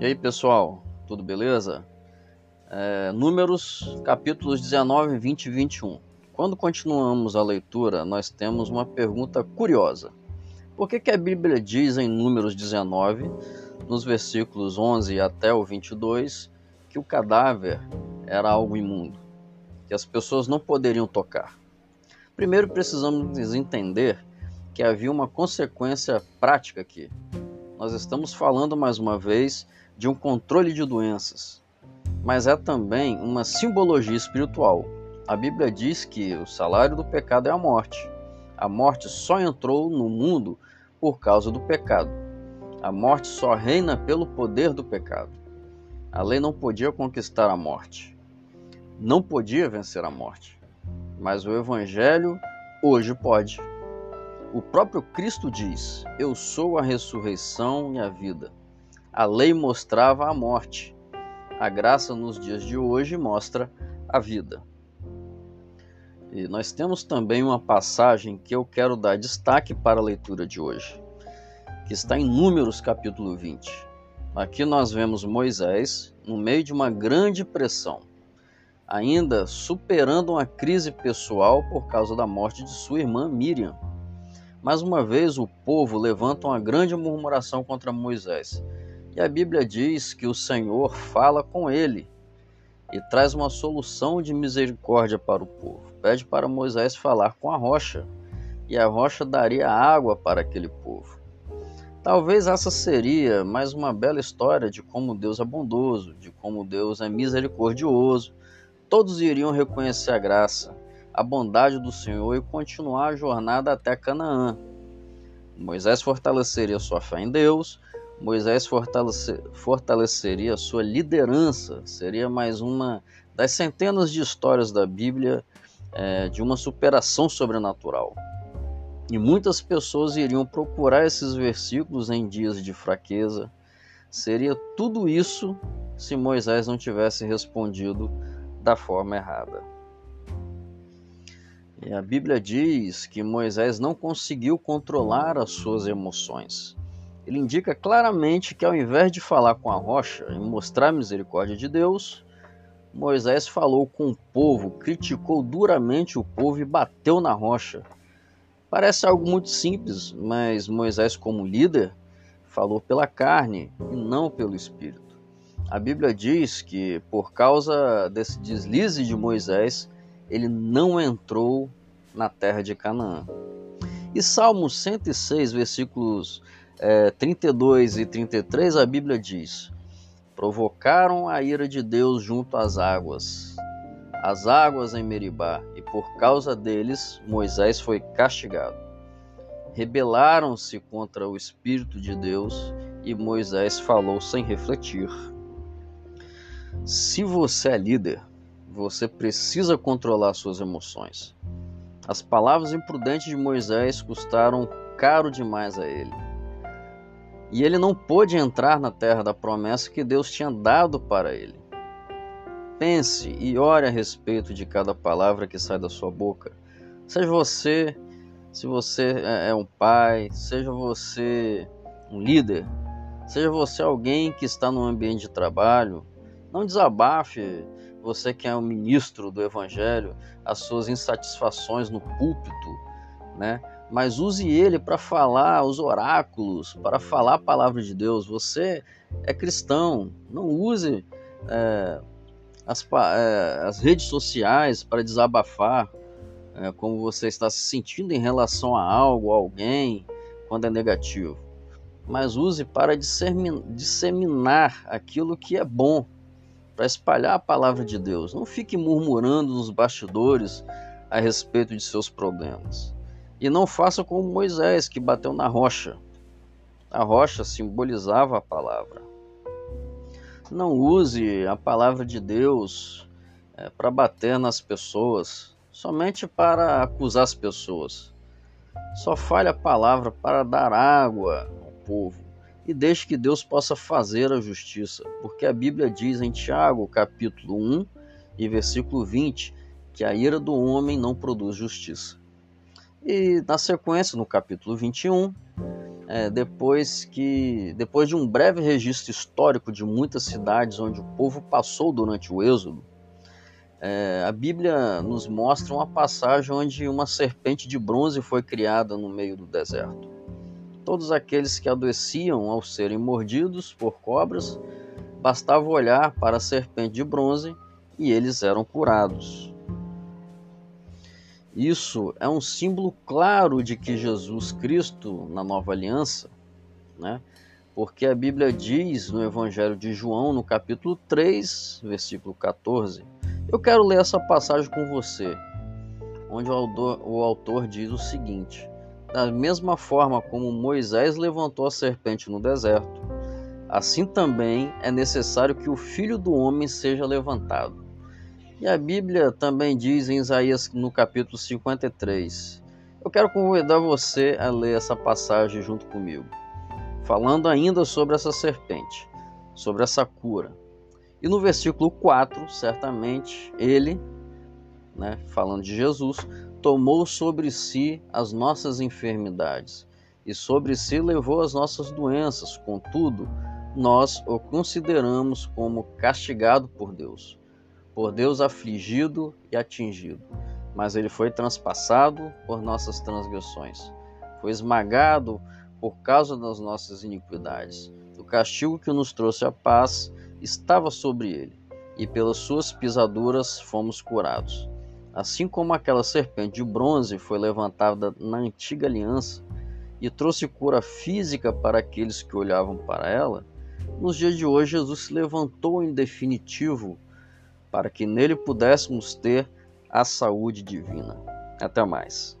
E aí, pessoal, tudo beleza? É, números, capítulos 19, 20 e 21. Quando continuamos a leitura, nós temos uma pergunta curiosa. Por que, que a Bíblia diz em Números 19, nos versículos 11 até o 22, que o cadáver era algo imundo, que as pessoas não poderiam tocar? Primeiro precisamos entender que havia uma consequência prática aqui. Nós estamos falando mais uma vez de um controle de doenças, mas é também uma simbologia espiritual. A Bíblia diz que o salário do pecado é a morte. A morte só entrou no mundo por causa do pecado. A morte só reina pelo poder do pecado. A lei não podia conquistar a morte. Não podia vencer a morte. Mas o Evangelho hoje pode. O próprio Cristo diz: Eu sou a ressurreição e a vida. A lei mostrava a morte. A graça nos dias de hoje mostra a vida. E nós temos também uma passagem que eu quero dar destaque para a leitura de hoje, que está em Números capítulo 20. Aqui nós vemos Moisés no meio de uma grande pressão, ainda superando uma crise pessoal por causa da morte de sua irmã Miriam. Mais uma vez o povo levanta uma grande murmuração contra Moisés e a Bíblia diz que o Senhor fala com ele e traz uma solução de misericórdia para o povo. Pede para Moisés falar com a rocha, e a rocha daria água para aquele povo. Talvez essa seria mais uma bela história de como Deus é bondoso, de como Deus é misericordioso. Todos iriam reconhecer a graça, a bondade do Senhor e continuar a jornada até Canaã. Moisés fortaleceria sua fé em Deus, Moisés fortalecer, fortaleceria sua liderança. Seria mais uma das centenas de histórias da Bíblia é, de uma superação sobrenatural. E muitas pessoas iriam procurar esses versículos em dias de fraqueza. Seria tudo isso se Moisés não tivesse respondido da forma errada. E a Bíblia diz que Moisés não conseguiu controlar as suas emoções ele indica claramente que ao invés de falar com a rocha e mostrar a misericórdia de Deus, Moisés falou com o povo, criticou duramente o povo e bateu na rocha. Parece algo muito simples, mas Moisés, como líder, falou pela carne e não pelo espírito. A Bíblia diz que por causa desse deslize de Moisés, ele não entrou na terra de Canaã. E Salmo 106, versículos é, 32 e 33, a Bíblia diz: Provocaram a ira de Deus junto às águas, as águas em Meribá, e por causa deles Moisés foi castigado. Rebelaram-se contra o Espírito de Deus e Moisés falou sem refletir. Se você é líder, você precisa controlar suas emoções. As palavras imprudentes de Moisés custaram caro demais a ele. E ele não pôde entrar na terra da promessa que Deus tinha dado para ele. Pense e ore a respeito de cada palavra que sai da sua boca. Seja você, se você é, é um pai, seja você um líder, seja você alguém que está no ambiente de trabalho, não desabafe você que é um ministro do evangelho, as suas insatisfações no púlpito, né? Mas use ele para falar os oráculos, para falar a palavra de Deus. Você é cristão, não use é, as, é, as, redes sociais para desabafar é, como você está se sentindo em relação a algo, a alguém, quando é negativo. Mas use para disseminar aquilo que é bom, para espalhar a palavra de Deus. Não fique murmurando nos bastidores a respeito de seus problemas. E não faça como Moisés, que bateu na rocha. A rocha simbolizava a palavra. Não use a palavra de Deus é, para bater nas pessoas, somente para acusar as pessoas. Só fale a palavra para dar água ao povo e deixe que Deus possa fazer a justiça, porque a Bíblia diz em Tiago, capítulo 1 e versículo 20, que a ira do homem não produz justiça. E na sequência, no capítulo 21, é, depois que depois de um breve registro histórico de muitas cidades onde o povo passou durante o êxodo, é, a Bíblia nos mostra uma passagem onde uma serpente de bronze foi criada no meio do deserto. Todos aqueles que adoeciam ao serem mordidos por cobras, bastava olhar para a serpente de bronze e eles eram curados. Isso é um símbolo claro de que Jesus Cristo, na nova aliança, né? porque a Bíblia diz no Evangelho de João, no capítulo 3, versículo 14. Eu quero ler essa passagem com você, onde o autor, o autor diz o seguinte: Da mesma forma como Moisés levantou a serpente no deserto, assim também é necessário que o filho do homem seja levantado e a Bíblia também diz em Isaías no capítulo 53. Eu quero convidar você a ler essa passagem junto comigo, falando ainda sobre essa serpente, sobre essa cura. E no versículo 4, certamente, ele, né, falando de Jesus, tomou sobre si as nossas enfermidades e sobre si levou as nossas doenças. Contudo, nós o consideramos como castigado por Deus por Deus afligido e atingido, mas ele foi transpassado por nossas transgressões, foi esmagado por causa das nossas iniquidades. O castigo que nos trouxe a paz estava sobre ele, e pelas suas pisaduras fomos curados. Assim como aquela serpente de bronze foi levantada na antiga aliança e trouxe cura física para aqueles que olhavam para ela, nos dias de hoje Jesus se levantou em definitivo para que nele pudéssemos ter a saúde divina. Até mais.